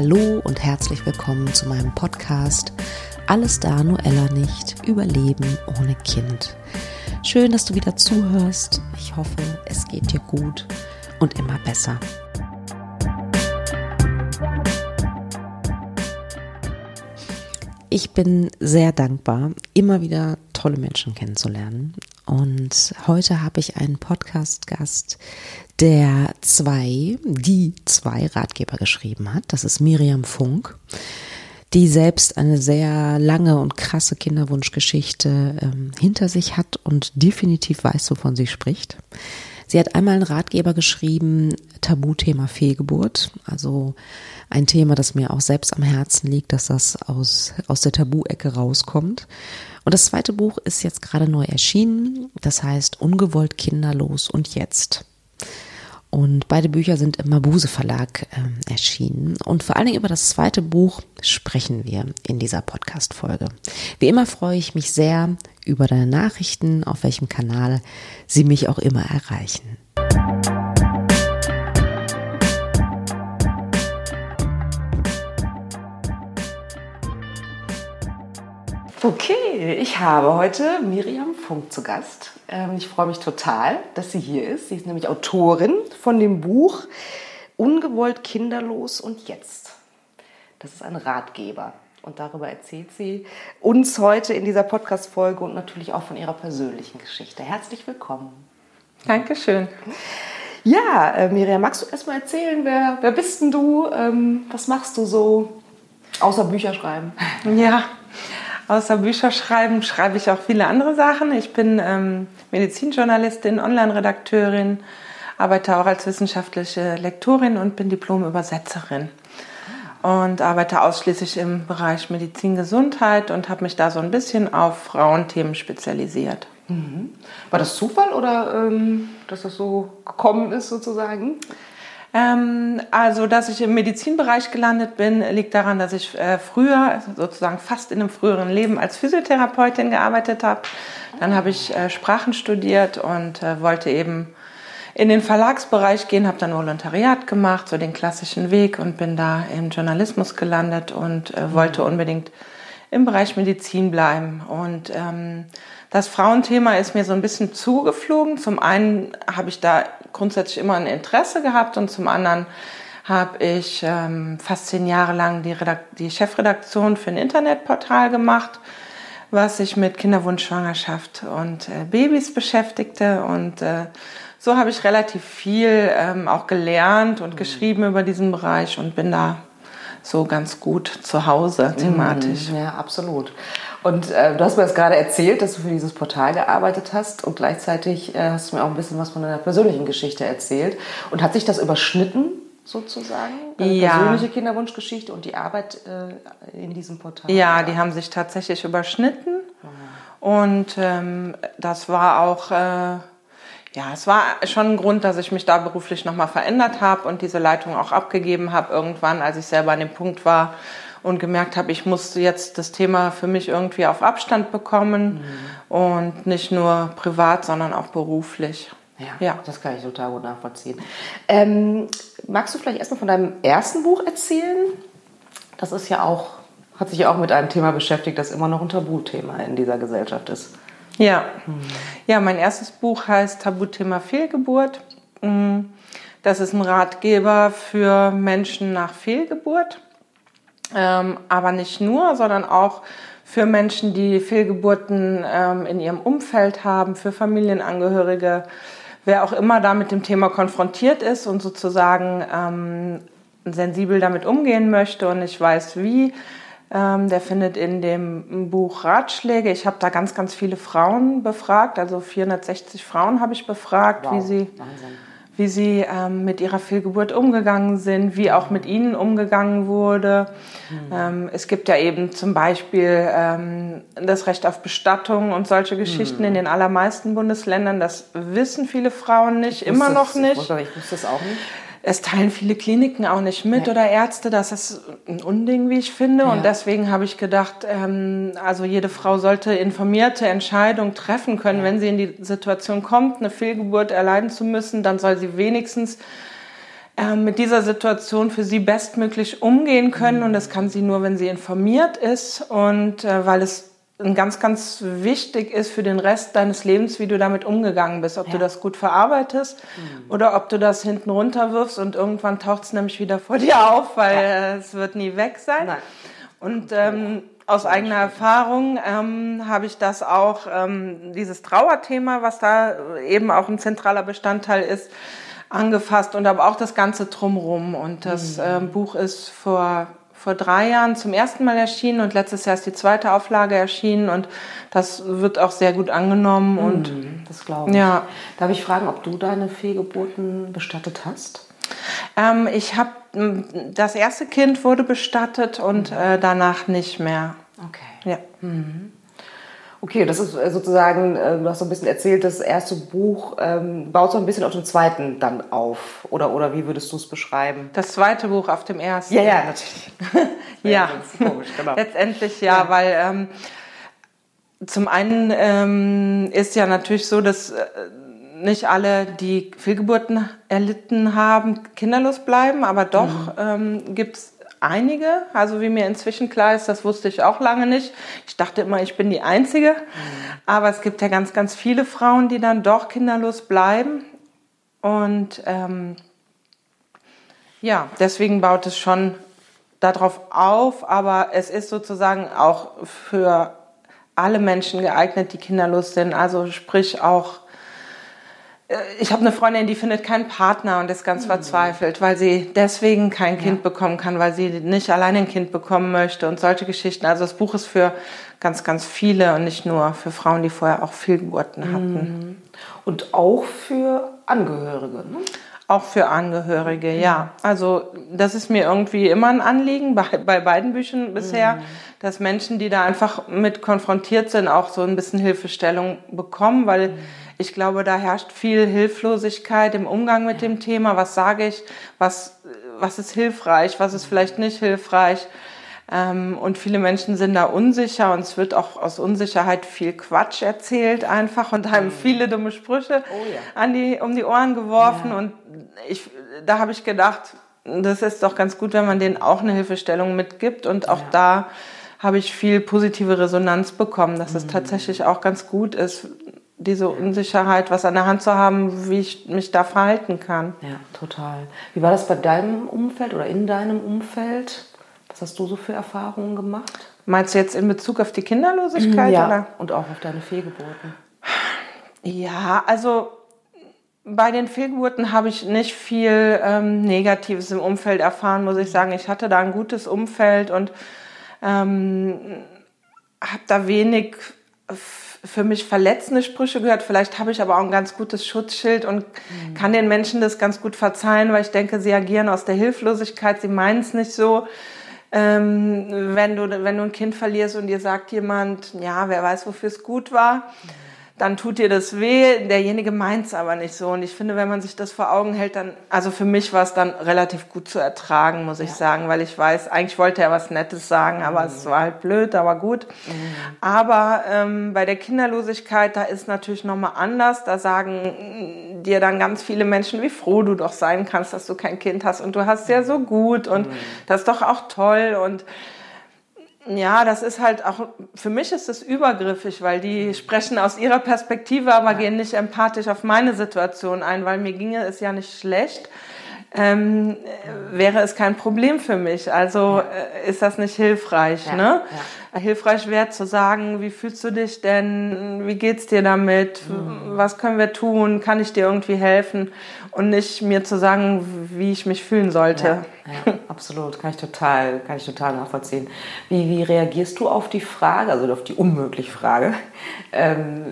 Hallo und herzlich willkommen zu meinem Podcast Alles da, nur Ella nicht, Überleben ohne Kind. Schön, dass du wieder zuhörst. Ich hoffe, es geht dir gut und immer besser. Ich bin sehr dankbar, immer wieder tolle Menschen kennenzulernen. Und heute habe ich einen Podcast-Gast, der zwei, die zwei Ratgeber geschrieben hat. Das ist Miriam Funk, die selbst eine sehr lange und krasse Kinderwunschgeschichte ähm, hinter sich hat und definitiv weiß, wovon sie spricht. Sie hat einmal einen Ratgeber geschrieben, Tabuthema Fehlgeburt, also ein Thema, das mir auch selbst am Herzen liegt, dass das aus, aus der Tabu-Ecke rauskommt. Und das zweite Buch ist jetzt gerade neu erschienen, das heißt Ungewollt kinderlos und jetzt. Und beide Bücher sind im Mabuse Verlag äh, erschienen. Und vor allen Dingen über das zweite Buch sprechen wir in dieser Podcast-Folge. Wie immer freue ich mich sehr über deine Nachrichten, auf welchem Kanal sie mich auch immer erreichen. Okay, ich habe heute Miriam Funk zu Gast. Ähm, ich freue mich total, dass sie hier ist. Sie ist nämlich Autorin von dem Buch Ungewollt kinderlos und jetzt. Das ist ein Ratgeber. Und darüber erzählt sie uns heute in dieser Podcast-Folge und natürlich auch von ihrer persönlichen Geschichte. Herzlich willkommen. Dankeschön. Ja, äh, Miriam, magst du erstmal erzählen, wer, wer bist denn du? Ähm, was machst du so? Außer Bücher schreiben. Ja, Außer Bücher schreiben schreibe ich auch viele andere Sachen. Ich bin ähm, Medizinjournalistin, Online-Redakteurin, arbeite auch als wissenschaftliche Lektorin und bin Diplom-Übersetzerin. Und arbeite ausschließlich im Bereich Medizin-Gesundheit und habe mich da so ein bisschen auf Frauenthemen spezialisiert. Mhm. War das Zufall oder ähm, dass das so gekommen ist sozusagen? Ähm, also, dass ich im Medizinbereich gelandet bin, liegt daran, dass ich äh, früher, sozusagen fast in einem früheren Leben als Physiotherapeutin gearbeitet habe. Dann habe ich äh, Sprachen studiert und äh, wollte eben in den Verlagsbereich gehen, habe dann Volontariat gemacht, so den klassischen Weg und bin da im Journalismus gelandet und äh, wollte unbedingt im Bereich Medizin bleiben. Und ähm, das Frauenthema ist mir so ein bisschen zugeflogen. Zum einen habe ich da grundsätzlich immer ein Interesse gehabt und zum anderen habe ich ähm, fast zehn Jahre lang die, die, Chefredaktion für ein Internetportal gemacht, was sich mit Kinderwunsch, Schwangerschaft und äh, Babys beschäftigte. Und äh, so habe ich relativ viel ähm, auch gelernt und mhm. geschrieben über diesen Bereich und bin da so ganz gut zu Hause thematisch. Mhm, ja, absolut. Und äh, du hast mir jetzt gerade erzählt, dass du für dieses Portal gearbeitet hast und gleichzeitig äh, hast du mir auch ein bisschen was von deiner persönlichen Geschichte erzählt. Und hat sich das überschnitten sozusagen? Deine ja. persönliche Kinderwunschgeschichte und die Arbeit äh, in diesem Portal? Ja, die haben sich tatsächlich überschnitten. Mhm. Und ähm, das war auch, äh, ja, es war schon ein Grund, dass ich mich da beruflich nochmal verändert habe und diese Leitung auch abgegeben habe irgendwann, als ich selber an dem Punkt war, und gemerkt habe, ich muss jetzt das Thema für mich irgendwie auf Abstand bekommen mhm. und nicht nur privat, sondern auch beruflich. Ja, ja, das kann ich total gut nachvollziehen. Ähm, magst du vielleicht erstmal von deinem ersten Buch erzählen? Das ist ja auch, hat sich ja auch mit einem Thema beschäftigt, das immer noch ein Tabuthema in dieser Gesellschaft ist. Ja, mhm. ja mein erstes Buch heißt Tabuthema Fehlgeburt. Mm, das ist ein Ratgeber für Menschen nach Fehlgeburt. Ähm, aber nicht nur, sondern auch für Menschen, die Fehlgeburten ähm, in ihrem Umfeld haben, für Familienangehörige, wer auch immer da mit dem Thema konfrontiert ist und sozusagen ähm, sensibel damit umgehen möchte und nicht weiß wie. Ähm, der findet in dem Buch Ratschläge. Ich habe da ganz, ganz viele Frauen befragt, also 460 Frauen habe ich befragt, wow, wie sie Wahnsinn wie sie ähm, mit ihrer Fehlgeburt umgegangen sind, wie auch mit ihnen umgegangen wurde. Mhm. Ähm, es gibt ja eben zum Beispiel ähm, das Recht auf Bestattung und solche Geschichten mhm. in den allermeisten Bundesländern. Das wissen viele Frauen nicht, immer noch nicht. Ich wusste das auch nicht es teilen viele Kliniken auch nicht mit ja. oder Ärzte. Das ist ein Unding, wie ich finde. Ja. Und deswegen habe ich gedacht, ähm, also jede Frau sollte informierte Entscheidungen treffen können, ja. wenn sie in die Situation kommt, eine Fehlgeburt erleiden zu müssen, dann soll sie wenigstens äh, mit dieser Situation für sie bestmöglich umgehen können. Und das kann sie nur, wenn sie informiert ist und äh, weil es ganz, ganz wichtig ist für den Rest deines Lebens, wie du damit umgegangen bist. Ob ja. du das gut verarbeitest mhm. oder ob du das hinten runterwirfst und irgendwann taucht es nämlich wieder vor dir auf, weil ja. es wird nie weg sein. Nein. Und ähm, aus eigener Erfahrung ähm, habe ich das auch, ähm, dieses Trauerthema, was da eben auch ein zentraler Bestandteil ist, angefasst und aber auch das Ganze drumrum. Und das mhm. ähm, Buch ist vor, vor drei Jahren zum ersten Mal erschienen und letztes Jahr ist die zweite Auflage erschienen und das wird auch sehr gut angenommen. Mhm, und das glaube ich. Ja. Darf ich fragen, ob du deine Fehlgeburten bestattet hast? Ähm, ich habe das erste Kind wurde bestattet und mhm. äh, danach nicht mehr. Okay. Ja. Mhm. Okay, das ist äh, sozusagen, äh, du hast so ein bisschen erzählt, das erste Buch ähm, baut so ein bisschen auf dem zweiten dann auf. Oder, oder wie würdest du es beschreiben? Das zweite Buch auf dem ersten. Ja, ja, natürlich. ja, komisch, genau. letztendlich ja, ja. weil ähm, zum einen ähm, ist ja natürlich so, dass äh, nicht alle, die Fehlgeburten erlitten haben, kinderlos bleiben, aber doch mhm. ähm, gibt es einige, also wie mir inzwischen klar ist, das wusste ich auch lange nicht. Ich dachte immer, ich bin die Einzige. Aber es gibt ja ganz, ganz viele Frauen, die dann doch kinderlos bleiben. Und ähm, ja, deswegen baut es schon darauf auf, aber es ist sozusagen auch für alle Menschen geeignet, die kinderlos sind. Also sprich auch ich habe eine Freundin, die findet keinen Partner und ist ganz mhm. verzweifelt, weil sie deswegen kein Kind ja. bekommen kann, weil sie nicht alleine ein Kind bekommen möchte und solche Geschichten. Also das Buch ist für ganz, ganz viele und nicht nur für Frauen, die vorher auch Fehlgeburten hatten. Mhm. Und auch für Angehörige, ne? Auch für Angehörige, mhm. ja. Also das ist mir irgendwie immer ein Anliegen bei, bei beiden Büchern bisher, mhm. dass Menschen, die da einfach mit konfrontiert sind, auch so ein bisschen Hilfestellung bekommen, weil mhm ich glaube, da herrscht viel Hilflosigkeit im Umgang mit dem Thema. Was sage ich? Was, was ist hilfreich? Was ist vielleicht nicht hilfreich? Ähm, und viele Menschen sind da unsicher und es wird auch aus Unsicherheit viel Quatsch erzählt einfach und haben mhm. viele dumme Sprüche oh ja. an die, um die Ohren geworfen. Ja. Und ich, da habe ich gedacht, das ist doch ganz gut, wenn man denen auch eine Hilfestellung mitgibt. Und auch ja. da habe ich viel positive Resonanz bekommen, dass mhm. es tatsächlich auch ganz gut ist, diese Unsicherheit, was an der Hand zu haben, wie ich mich da verhalten kann. Ja, total. Wie war das bei deinem Umfeld oder in deinem Umfeld? Was hast du so für Erfahrungen gemacht? Meinst du jetzt in Bezug auf die Kinderlosigkeit? Ja, oder? und auch auf deine Fehlgeburten. Ja, also bei den Fehlgeburten habe ich nicht viel ähm, Negatives im Umfeld erfahren, muss ich sagen. Ich hatte da ein gutes Umfeld und ähm, habe da wenig für mich verletzende Sprüche gehört. Vielleicht habe ich aber auch ein ganz gutes Schutzschild und mhm. kann den Menschen das ganz gut verzeihen, weil ich denke, sie agieren aus der Hilflosigkeit, sie meinen es nicht so. Ähm, wenn, du, wenn du ein Kind verlierst und dir sagt jemand, ja, wer weiß, wofür es gut war. Mhm dann tut dir das weh. Derjenige meint es aber nicht so. Und ich finde, wenn man sich das vor Augen hält, dann, also für mich war es dann relativ gut zu ertragen, muss ich ja. sagen, weil ich weiß, eigentlich wollte er was Nettes sagen, aber mhm. es war halt blöd, aber gut. Mhm. Aber ähm, bei der Kinderlosigkeit, da ist natürlich nochmal anders. Da sagen dir dann ganz viele Menschen, wie froh du doch sein kannst, dass du kein Kind hast und du hast ja so gut und mhm. das ist doch auch toll und ja, das ist halt auch, für mich ist es übergriffig, weil die sprechen aus ihrer Perspektive, aber ja. gehen nicht empathisch auf meine Situation ein, weil mir ginge es ja nicht schlecht. Ähm, wäre es kein Problem für mich. Also ja. äh, ist das nicht hilfreich. Ja. Ne? Hilfreich wäre zu sagen, wie fühlst du dich denn? Wie geht's dir damit? Mhm. Was können wir tun? Kann ich dir irgendwie helfen? und nicht mir zu sagen, wie ich mich fühlen sollte. Ja, ja, absolut, kann ich total, kann ich total nachvollziehen. Wie, wie reagierst du auf die Frage, also auf die unmögliche Frage? Ähm,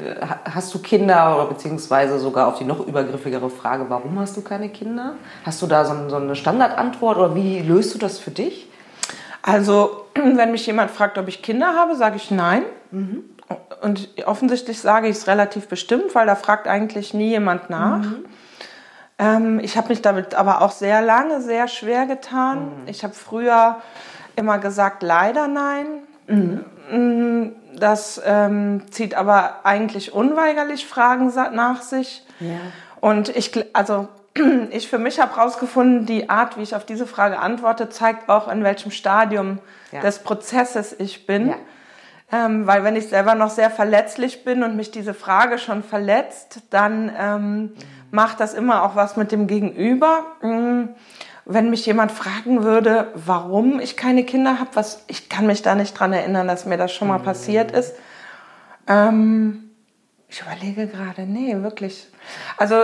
hast du Kinder oder beziehungsweise sogar auf die noch übergriffigere Frage, warum hast du keine Kinder? Hast du da so, so eine Standardantwort oder wie löst du das für dich? Also, wenn mich jemand fragt, ob ich Kinder habe, sage ich nein. Mhm. Und offensichtlich sage ich es relativ bestimmt, weil da fragt eigentlich nie jemand nach. Mhm. Ähm, ich habe mich damit aber auch sehr lange sehr schwer getan. Mhm. Ich habe früher immer gesagt, leider nein. Mhm. Mm, das ähm, zieht aber eigentlich unweigerlich Fragen nach sich. Ja. Und ich, also ich für mich habe herausgefunden, die Art, wie ich auf diese Frage antworte, zeigt auch, in welchem Stadium Ja. des Prozesses ich bin. Ja. Ähm, weil wenn ich selber noch sehr verletzlich bin und mich diese Frage schon verletzt, dann ähm, macht das immer auch was mit dem Gegenüber. Mm, Wenn mich jemand fragen würde, warum ich keine Kinder habe, was ich kann mich da nicht dran erinnern, dass mir das schon mal passiert ist. Ähm, ich überlege gerade, nee, wirklich. Also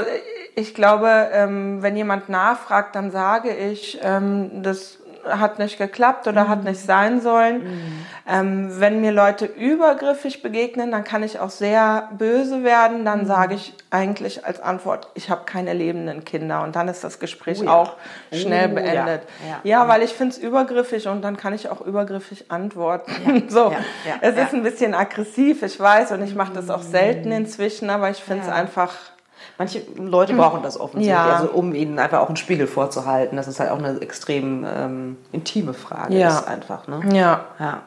ich glaube, ähm, wenn jemand nachfragt, dann sage ich, ähm, das hat nicht geklappt oder hat nicht sein sollen. Ähm, wenn mir Leute übergriffig begegnen, dann kann ich auch sehr böse werden. Dann sage ich eigentlich als Antwort, ich habe keine lebenden Kinder. Und dann ist das Gespräch Oh ja. auch schnell Oh ja. beendet. Ja. Ja, weil ich finde es übergriffig und dann kann ich auch übergriffig antworten. so, Ja. Ja. es Ja. ist ein bisschen aggressiv, ich weiß, und ich mache das auch selten inzwischen, aber ich finde es Ja. einfach Manche Leute brauchen das offensichtlich, Ja. also um ihnen einfach auch einen Spiegel vorzuhalten. Das ist halt auch eine extrem ähm, intime Frage. Ja. Ist einfach, ne? Ja. Ja.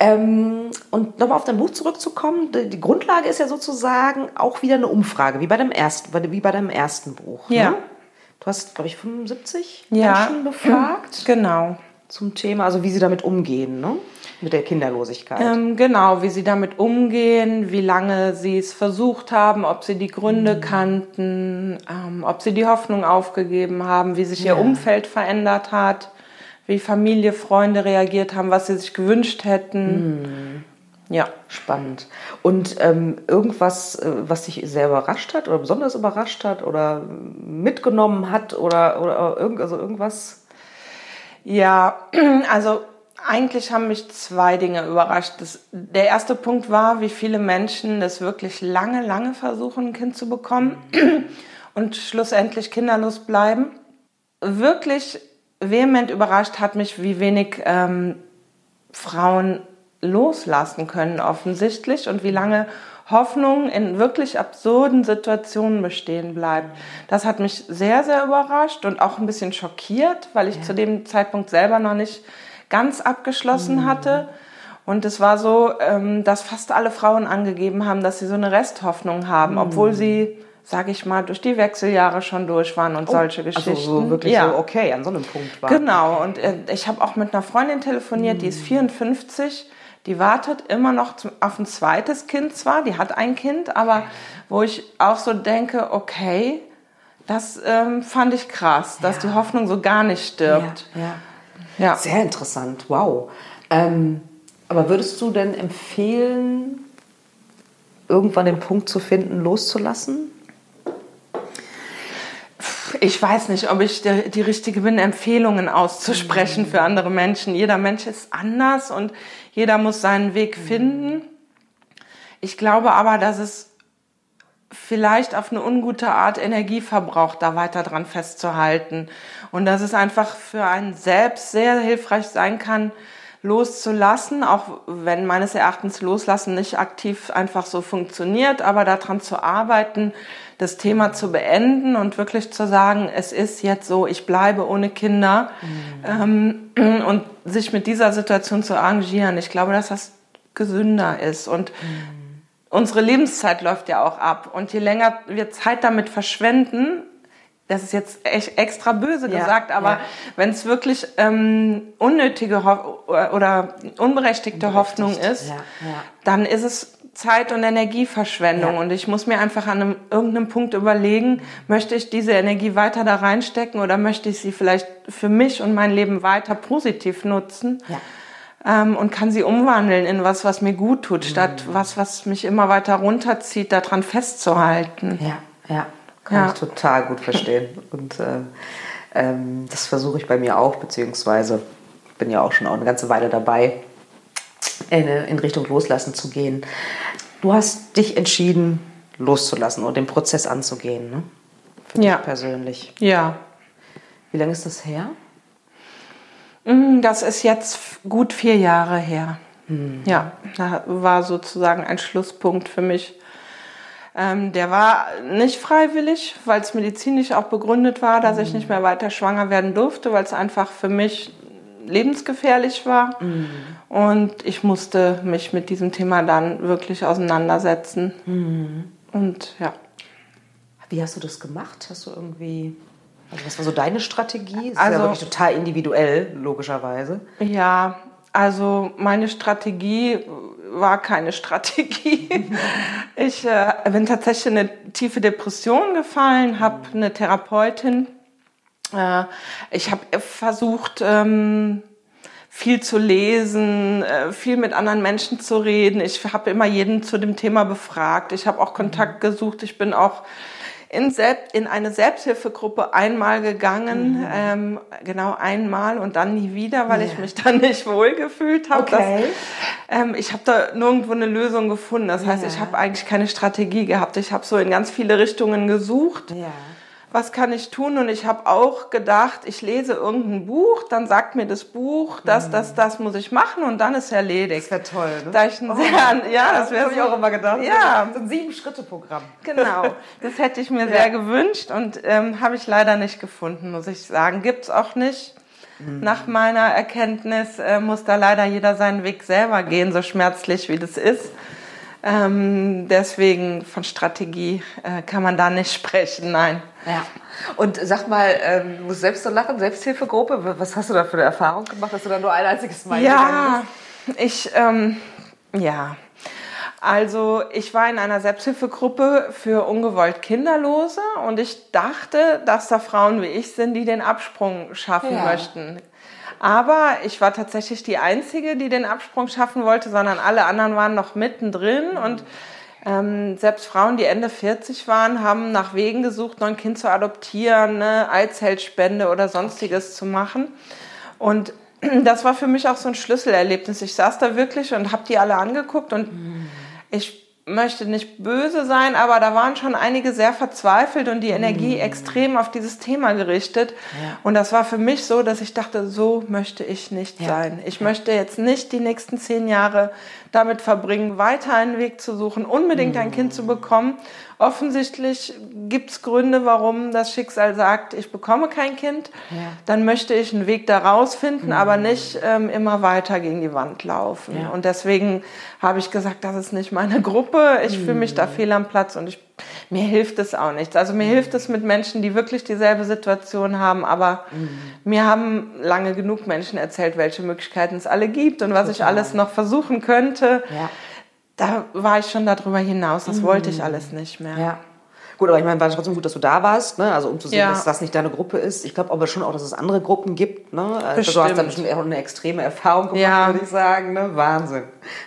Ähm, und nochmal auf dein Buch zurückzukommen, die, die Grundlage ist ja sozusagen auch wieder eine Umfrage, wie bei deinem ersten, wie bei deinem ersten Buch. Ja. Ne? Du hast, glaube ich, 75 Ja. Menschen befragt Genau. zum Thema, also wie sie damit umgehen, ne? Mit der Kinderlosigkeit. Ähm, genau, wie sie damit umgehen, wie lange sie es versucht haben, ob sie die Gründe kannten, ähm, ob sie die Hoffnung aufgegeben haben, wie sich ihr Umfeld verändert hat, wie Familie, Freunde reagiert haben, was sie sich gewünscht hätten. Ja. Spannend. Und ähm, irgendwas, äh, was dich sehr überrascht hat oder besonders überrascht hat oder mitgenommen hat oder, oder irgend, also irgendwas? Ja, also eigentlich haben mich zwei Dinge überrascht. Das, der erste Punkt war, wie viele Menschen das wirklich lange, lange versuchen, ein Kind zu bekommen und schlussendlich kinderlos bleiben. Wirklich vehement überrascht hat mich, wie wenig ähm, Frauen loslassen können offensichtlich und wie lange Hoffnung in wirklich absurden Situationen bestehen bleibt. Das hat mich sehr, sehr überrascht und auch ein bisschen schockiert, weil ich zu dem Zeitpunkt selber noch nicht ganz abgeschlossen hatte. Und es war so, ähm, dass fast alle Frauen angegeben haben, dass sie so eine Resthoffnung haben, obwohl sie, sage ich mal, durch die Wechseljahre schon durch waren und solche Geschichten. Also so wirklich Ja. so okay an so einem Punkt war. Genau, und äh, ich habe auch mit einer Freundin telefoniert, die ist 54, die wartet immer noch auf ein zweites Kind zwar, die hat ein Kind, aber wo ich auch so denke, okay, das ähm, fand ich krass, dass die Hoffnung so gar nicht stirbt. Ja, ja. Sehr interessant, wow. Ähm, aber würdest du denn empfehlen, irgendwann den Punkt zu finden, loszulassen? Ich weiß nicht, ob ich die, die Richtige bin, Empfehlungen auszusprechen für andere Menschen. Jeder Mensch ist anders und jeder muss seinen Weg finden. Ich glaube aber, dass es vielleicht auf eine ungute Art Energie verbraucht, da weiter dran festzuhalten. Und dass es einfach für einen selbst sehr hilfreich sein kann, loszulassen, auch wenn meines Erachtens Loslassen nicht aktiv einfach so funktioniert, aber daran zu arbeiten, das Thema zu beenden und wirklich zu sagen, es ist jetzt so, ich bleibe ohne Kinder ähm, und sich mit dieser Situation zu arrangieren. Ich glaube, dass das gesünder ist und unsere Lebenszeit läuft ja auch ab. Und je länger wir Zeit damit verschwenden, das ist jetzt echt extra böse Ja, gesagt, aber ja. wenn es wirklich ähm, unnötige Ho oder unberechtigte Hoffnung ist, ja, dann ist es Zeit- und Energieverschwendung. Und ich muss mir einfach an einem, irgendeinem Punkt überlegen, möchte ich diese Energie weiter da reinstecken oder möchte ich sie vielleicht für mich und mein Leben weiter positiv nutzen? Ähm, und kann sie umwandeln in was, was mir gut tut, statt was, was mich immer weiter runterzieht, daran festzuhalten. Ja, ja. Kann Ja. ich total gut verstehen. Und äh, ähm, das versuche ich bei mir auch, beziehungsweise bin ja auch schon auch eine ganze Weile dabei, in, in Richtung Loslassen zu gehen. Du hast dich entschieden, loszulassen und den Prozess anzugehen, ne? Für Ja. dich persönlich. Ja. Wie lange ist das her? Mm, Das ist jetzt gut vier Jahre her. Ja, da war sozusagen ein Schlusspunkt für mich. Ähm, der war nicht freiwillig, weil es medizinisch auch begründet war, dass ich nicht mehr weiter schwanger werden durfte, weil es einfach für mich lebensgefährlich war. Und ich musste mich mit diesem Thema dann wirklich auseinandersetzen. Und ja. Wie hast du das gemacht? Hast du irgendwie, also was war so deine Strategie? Das Also- ist ja wirklich total individuell, logischerweise. Ja, also meine Strategie war keine Strategie. Ich äh, bin tatsächlich in eine tiefe Depression gefallen, habe eine Therapeutin. Äh, ich habe versucht, ähm, viel zu lesen, äh, viel mit anderen Menschen zu reden. Ich habe immer jeden zu dem Thema befragt. Ich habe auch Kontakt gesucht. Ich bin auch in, Selb in eine Selbsthilfegruppe einmal gegangen, ähm, genau einmal und dann nie wieder, weil ich Ja. mich dann nicht wohlgefühlt habe. Okay. Ähm, ich habe da nirgendwo eine Lösung gefunden. Das heißt, Ja. ich habe eigentlich keine Strategie gehabt. Ich habe so in ganz viele Richtungen gesucht Ja. Was kann ich tun? Und ich habe auch gedacht, ich lese irgendein Buch, dann sagt mir das Buch, das, das, das muss ich machen und dann ist erledigt. Das wäre toll, ne? Da ich ein sehr, ja, das wäre hab ich auch immer gedacht. Ja, So ein Sieben-Schritte-Programm. genau. Das hätte ich mir sehr gewünscht und ähm, habe ich leider nicht gefunden, muss ich sagen. Gibt's auch nicht. Nach meiner Erkenntnis äh, muss da leider jeder seinen Weg selber gehen, so schmerzlich wie das ist. Ähm, deswegen von Strategie äh, kann man da nicht sprechen, nein. Ja. Und sag mal, ähm, du musst selbst so lachen, Selbsthilfegruppe, was hast du da für eine Erfahrung gemacht, dass du da nur ein einziges Mal Ja, ich, ähm, ja. Also ich war in einer Selbsthilfegruppe für ungewollt Kinderlose und ich dachte, dass da Frauen wie ich sind, die den Absprung schaffen Ja. möchten. Aber ich war tatsächlich die Einzige, die den Absprung schaffen wollte, sondern alle anderen waren noch mittendrin und ähm, selbst Frauen, die Ende 40 waren, haben nach Wegen gesucht, noch ein Kind zu adoptieren, eine Eizellspende oder sonstiges zu machen. Und das war für mich auch so ein Schlüsselerlebnis. Ich saß da wirklich und habe die alle angeguckt und ich möchte nicht böse sein, aber da waren schon einige sehr verzweifelt und die Energie extrem auf dieses Thema gerichtet. Ja. Und das war für mich so, dass ich dachte, so möchte ich nicht Ja. sein. Ich möchte jetzt nicht die nächsten zehn Jahre damit verbringen, weiter einen Weg zu suchen, unbedingt ein Kind zu bekommen. Offensichtlich gibt's Gründe, warum das Schicksal sagt, ich bekomme kein Kind. Ja. Dann möchte ich einen Weg da rausfinden, aber nicht ähm, immer weiter gegen die Wand laufen. Ja. Und deswegen habe ich gesagt, das ist nicht meine Gruppe. Ich fühle mich da fehl am Platz und ich, mir hilft es auch nichts. Also mir hilft es mit Menschen, die wirklich dieselbe Situation haben, aber mir haben lange genug Menschen erzählt, welche Möglichkeiten es alle gibt und was ich Total. alles noch versuchen könnte. Ja. Da war ich schon darüber hinaus. Das wollte ich alles nicht mehr. Ja. Gut, aber ich meine, war trotzdem gut, dass du da warst, ne? Also um zu sehen, Ja. dass das nicht deine Gruppe ist. Ich glaube aber schon auch, dass es andere Gruppen gibt, ne? Also du hast da Bestimmt. auch eine extreme Erfahrung gemacht, Ja. würde ich sagen. Ne? Wahnsinn.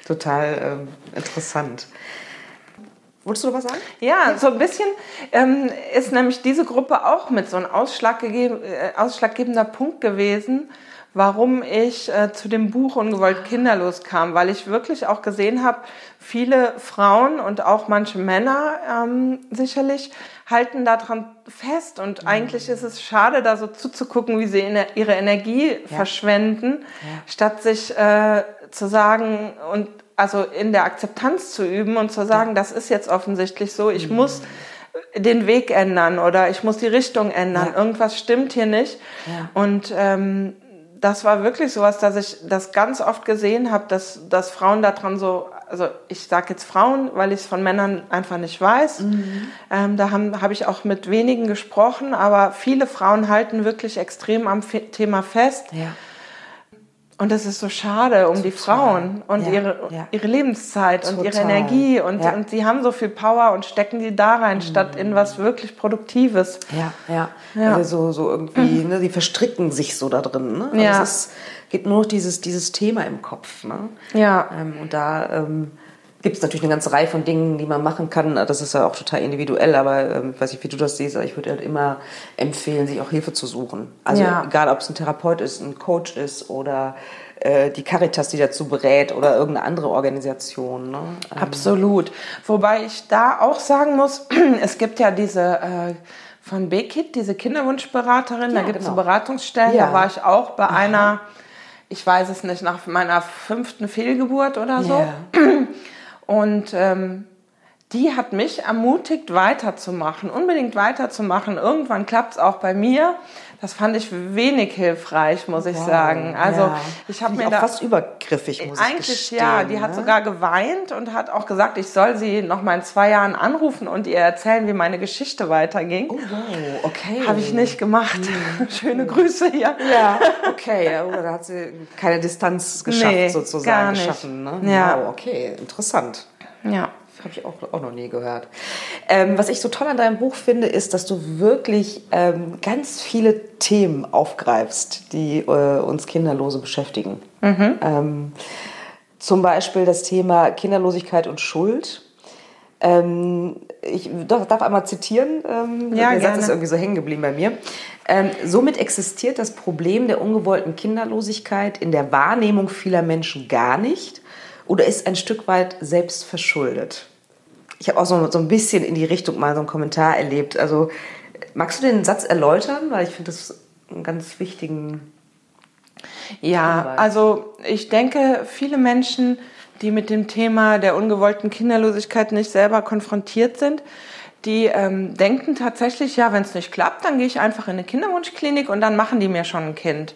Total ähm, interessant. Wolltest du noch was sagen? Ja, so ein bisschen ähm, ist nämlich diese Gruppe auch mit so ein ausschlaggegeben, äh, ausschlaggebender Punkt gewesen, warum ich äh, zu dem Buch Ungewollt kinderlos kam, weil ich wirklich auch gesehen habe, viele Frauen und auch manche Männer ähm, sicherlich halten daran fest. Und eigentlich ist es schade, da so zuzugucken, wie sie ihre Energie verschwenden, statt sich äh, zu sagen und also in der Akzeptanz zu üben und zu sagen, das ist jetzt offensichtlich so, ich muss den Weg ändern oder ich muss die Richtung ändern, Ja. irgendwas stimmt hier nicht. Ja. Und ähm, das war wirklich sowas, dass ich das ganz oft gesehen habe, dass, dass Frauen daran so, also ich sage jetzt Frauen, weil ich es von Männern einfach nicht weiß. Ähm, da habe hab ich auch mit wenigen gesprochen, aber viele Frauen halten wirklich extrem am Thema fest. Ja. Und das ist so schade um die Frauen und Ja, ihre, ja. ihre Lebenszeit und ihre Total. Energie und, Ja. und sie haben so viel Power und stecken die da rein, statt in was wirklich Produktives. Ja, ja. Ja. Also so, so irgendwie, ne, die verstricken sich so da drin. Ne? Also Ja. Es ist, geht nur noch dieses, dieses Thema im Kopf. Ne? Ja. Ähm, und da ähm, gibt es natürlich eine ganze Reihe von Dingen, die man machen kann. Das ist ja auch total individuell, aber ähm, ich weiß nicht, wie du das siehst, aber ich würde halt immer empfehlen, sich auch Hilfe zu suchen. Also Ja. egal, ob es ein Therapeut ist, ein Coach ist oder äh, die Caritas, die dazu berät oder irgendeine andere Organisation. Ne? Ähm, Absolut. Wobei ich da auch sagen muss, es gibt ja diese äh, von BKIT, diese Kinderwunschberaterin, da Ja, gibt es genau. Beratungsstellen, Ja. da war ich auch bei einer, ich weiß es nicht, nach meiner fünften Fehlgeburt oder so. Ja. Und ähm, die hat mich ermutigt, weiterzumachen, unbedingt weiterzumachen. Irgendwann klappt es auch bei mir. Das fand ich wenig hilfreich, muss ich wow, sagen. Also ja. ich habe mir auch da fast übergriffig, muss eigentlich ich gestehen, ja. Die ne? hat sogar geweint und hat auch gesagt, ich soll sie noch mal in zwei Jahren anrufen und ihr erzählen, wie meine Geschichte weiterging. Oh wow, okay. Habe ich nicht gemacht. Mhm. Schöne Grüße hier. Ja, okay. Oder da hat sie keine Distanz geschafft, nee, sozusagen gar nicht. geschaffen. Ne? Ja. Wow, okay, interessant. Ja habe ich auch, auch noch nie gehört. Ähm, was ich so toll an deinem Buch finde, ist, dass du wirklich ähm, ganz viele Themen aufgreifst, die äh, uns Kinderlose beschäftigen. Mhm. Ähm, zum Beispiel das Thema Kinderlosigkeit und Schuld. Ähm, ich darf einmal zitieren. Ähm, ja, der Satz ist irgendwie so hängen geblieben bei mir. Ähm, somit existiert das Problem der ungewollten Kinderlosigkeit in der Wahrnehmung vieler Menschen gar nicht oder ist ein Stück weit selbst verschuldet ich habe auch so, so ein bisschen in die Richtung mal so einen Kommentar erlebt. Also magst du den Satz erläutern? Weil ich finde das einen ganz wichtigen. Ja, also ich denke, viele Menschen, die mit dem Thema der ungewollten Kinderlosigkeit nicht selber konfrontiert sind, die ähm, denken tatsächlich, ja, wenn es nicht klappt, dann gehe ich einfach in eine Kinderwunschklinik und dann machen die mir schon ein Kind.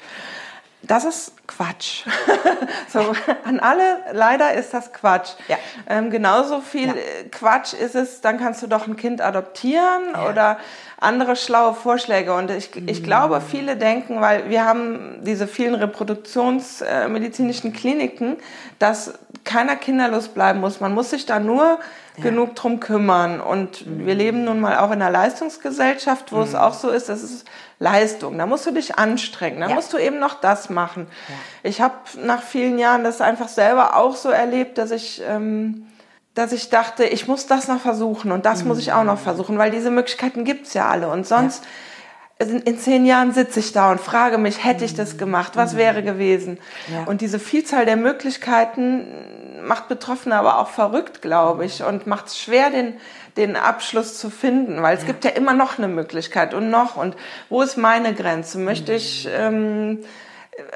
Das ist Quatsch. so, an alle, leider ist das Quatsch. Ja. Ähm, genauso viel ja. Quatsch ist es, dann kannst du doch ein Kind adoptieren ja. oder andere schlaue Vorschläge. Und ich, ich glaube, viele denken, weil wir haben diese vielen reproduktionsmedizinischen Kliniken, dass keiner kinderlos bleiben muss. Man muss sich da nur ja. genug drum kümmern. Und mhm. wir leben nun mal auch in einer Leistungsgesellschaft, wo mhm. es auch so ist, das ist Leistung. Da musst du dich anstrengen. Da ja. musst du eben noch das machen. Ja. Ich habe nach vielen Jahren das einfach selber auch so erlebt, dass ich ähm, dass ich dachte, ich muss das noch versuchen und das mhm. muss ich auch noch mhm. versuchen, weil diese Möglichkeiten gibt's ja alle. Und sonst ja. in, in, zehn Jahren sitze ich da und frage mich, hätte ich das mhm. gemacht, was mhm. wäre gewesen? Ja. Und diese Vielzahl der Möglichkeiten macht Betroffene aber auch verrückt, glaube ich, und macht es schwer, den, den Abschluss zu finden, weil es ja. gibt ja immer noch eine Möglichkeit und noch. Und wo ist meine Grenze? Möchte ich... Ähm,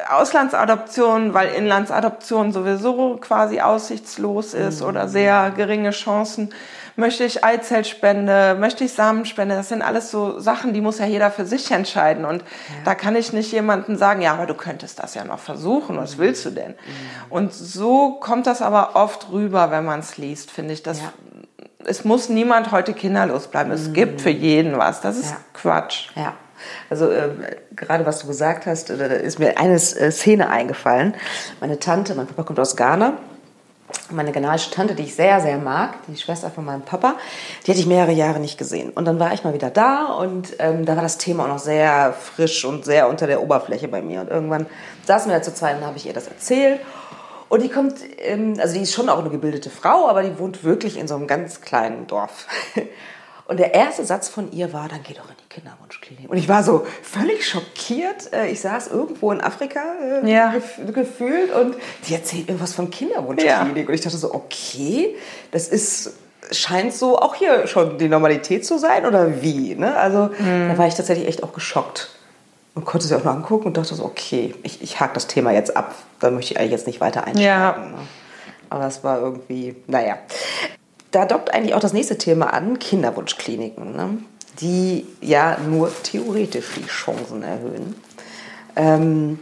Auslandsadoption, weil Inlandsadoption sowieso quasi aussichtslos ist mhm. oder sehr geringe Chancen. Möchte ich Eizellspende, möchte ich Samenspende? Das sind alles so Sachen, die muss ja jeder für sich entscheiden. Und ja. da kann ich nicht jemandem sagen, ja, aber du könntest das ja noch versuchen. Was mhm. willst du denn? Mhm. Und so kommt das aber oft rüber, wenn man es liest, finde ich. Dass ja. Es muss niemand heute kinderlos bleiben. Es gibt für jeden was. Das ist ja. Quatsch. Ja. Also äh, gerade was du gesagt hast, äh, da ist mir eine äh, Szene eingefallen. Meine Tante, mein Papa kommt aus Ghana. Meine ghanaische Tante, die ich sehr, sehr mag, die Schwester von meinem Papa, die hatte ich mehrere Jahre nicht gesehen. Und dann war ich mal wieder da und ähm, da war das Thema auch noch sehr frisch und sehr unter der Oberfläche bei mir. Und irgendwann saßen wir da zu zweit und habe ich ihr das erzählt. Und die kommt, ähm, also die ist schon auch eine gebildete Frau, aber die wohnt wirklich in so einem ganz kleinen Dorf. Und der erste Satz von ihr war, dann geh doch in die Kinderwunschklinik. Und ich war so völlig schockiert. Äh, ich saß irgendwo in Afrika äh, ja. gefühlt und sie erzählt irgendwas von Kinderwunschklinik. Ja. Und ich dachte so, okay, das ist scheint so auch hier schon die Normalität zu sein oder wie? Ne? Also mhm. da war ich tatsächlich echt auch geschockt und konnte sie auch noch angucken und dachte so, okay, ich, ich hake das Thema jetzt ab. Da möchte ich eigentlich jetzt nicht weiter einsteigen. Ja. Ne? Aber es war irgendwie, naja da dockt eigentlich auch das nächste Thema an, Kinderwunschkliniken, ne? die ja nur theoretisch die Chancen erhöhen. Ähm,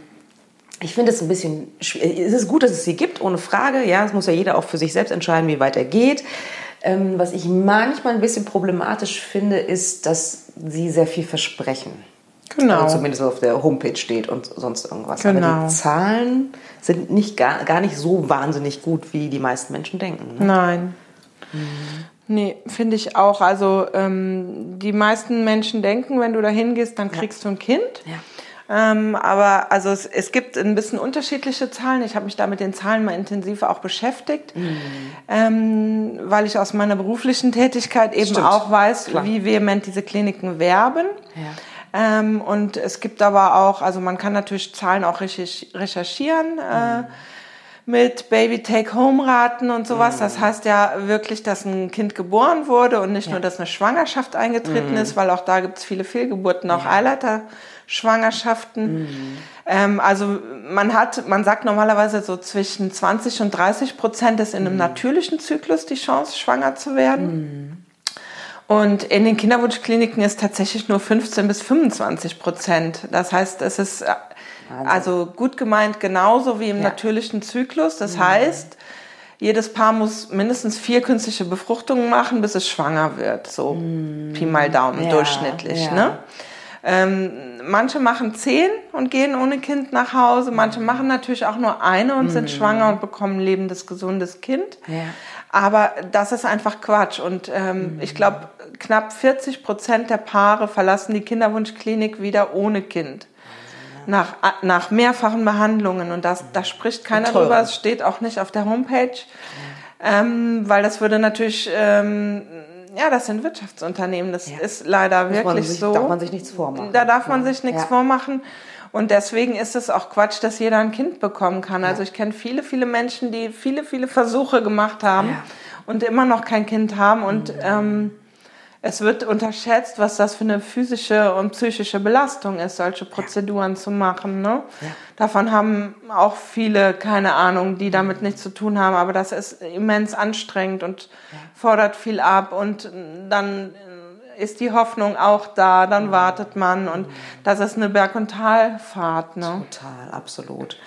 ich finde es ein bisschen, es ist gut, dass es sie gibt, ohne Frage. Ja, es muss ja jeder auch für sich selbst entscheiden, wie weit er geht. Ähm, was ich manchmal ein bisschen problematisch finde, ist, dass sie sehr viel versprechen. Genau. Also zumindest auf der Homepage steht und sonst irgendwas. Genau. Aber die Zahlen sind nicht gar, gar nicht so wahnsinnig gut, wie die meisten Menschen denken. Ne? Nein. Mhm. Nee, finde ich auch. Also ähm, die meisten Menschen denken, wenn du da hingehst, dann kriegst ja. du ein Kind. Ja. Ähm, aber also es, es gibt ein bisschen unterschiedliche Zahlen. Ich habe mich da mit den Zahlen mal intensiv auch beschäftigt, mhm. ähm, weil ich aus meiner beruflichen Tätigkeit eben Stimmt. auch weiß, Klar. wie vehement diese Kliniken werben. Ja. Ähm, und es gibt aber auch, also man kann natürlich Zahlen auch recherchieren. Äh, mhm. Äh, mit Baby-Take-Home-Raten und sowas. Das heißt ja wirklich, dass ein Kind geboren wurde und nicht nur, dass eine Schwangerschaft eingetreten ist, weil auch da gibt es viele Fehlgeburten, auch Eileiterschwangerschaften. Ähm, also man hat, man sagt normalerweise so zwischen 20 und 30 Prozent ist in einem natürlichen Zyklus die Chance, schwanger zu werden. Und in den Kinderwunschkliniken ist tatsächlich nur 15 bis 25 Prozent. Das heißt, es ist äh, also gut gemeint genauso wie im natürlichen Zyklus. Das heißt, jedes Paar muss mindestens vier künstliche Befruchtungen machen, bis es schwanger wird. So Pi mal Daumen Ja, durchschnittlich. ja. Ne? Ähm, manche machen zehn und gehen ohne Kind nach Hause. Manche machen natürlich auch nur eine und sind schwanger und bekommen ein lebendes, gesundes Kind. Ja. Aber das ist einfach Quatsch. Und ähm, ich glaube, knapp 40 Prozent der Paare verlassen die Kinderwunschklinik wieder ohne Kind. Nach, nach mehrfachen Behandlungen. Und das, da spricht keiner drüber. Es steht auch nicht auf der Homepage. Ähm, weil das würde natürlich, ähm, ja, das sind Wirtschaftsunternehmen. Das Ja. ist leider Muss wirklich sich- so. darf man sich nichts vormachen. Da darf man sich nichts Ja. vormachen. Und deswegen ist es auch Quatsch, dass jeder ein Kind bekommen kann. Also ich kenne viele, viele Menschen, die viele, viele Versuche gemacht haben Ja. Mhm. und immer noch kein Kind haben. Und ähm, es wird unterschätzt, was das für eine physische und psychische Belastung ist, solche Prozeduren zu machen. Ne? Davon haben auch viele keine Ahnung, die damit nichts zu tun haben. Aber das ist immens anstrengend und fordert viel ab. Und dann ist die Hoffnung auch da, Mhm. dann wartet man und das ist eine Berg- und Talfahrt. Ne? Total, absolut.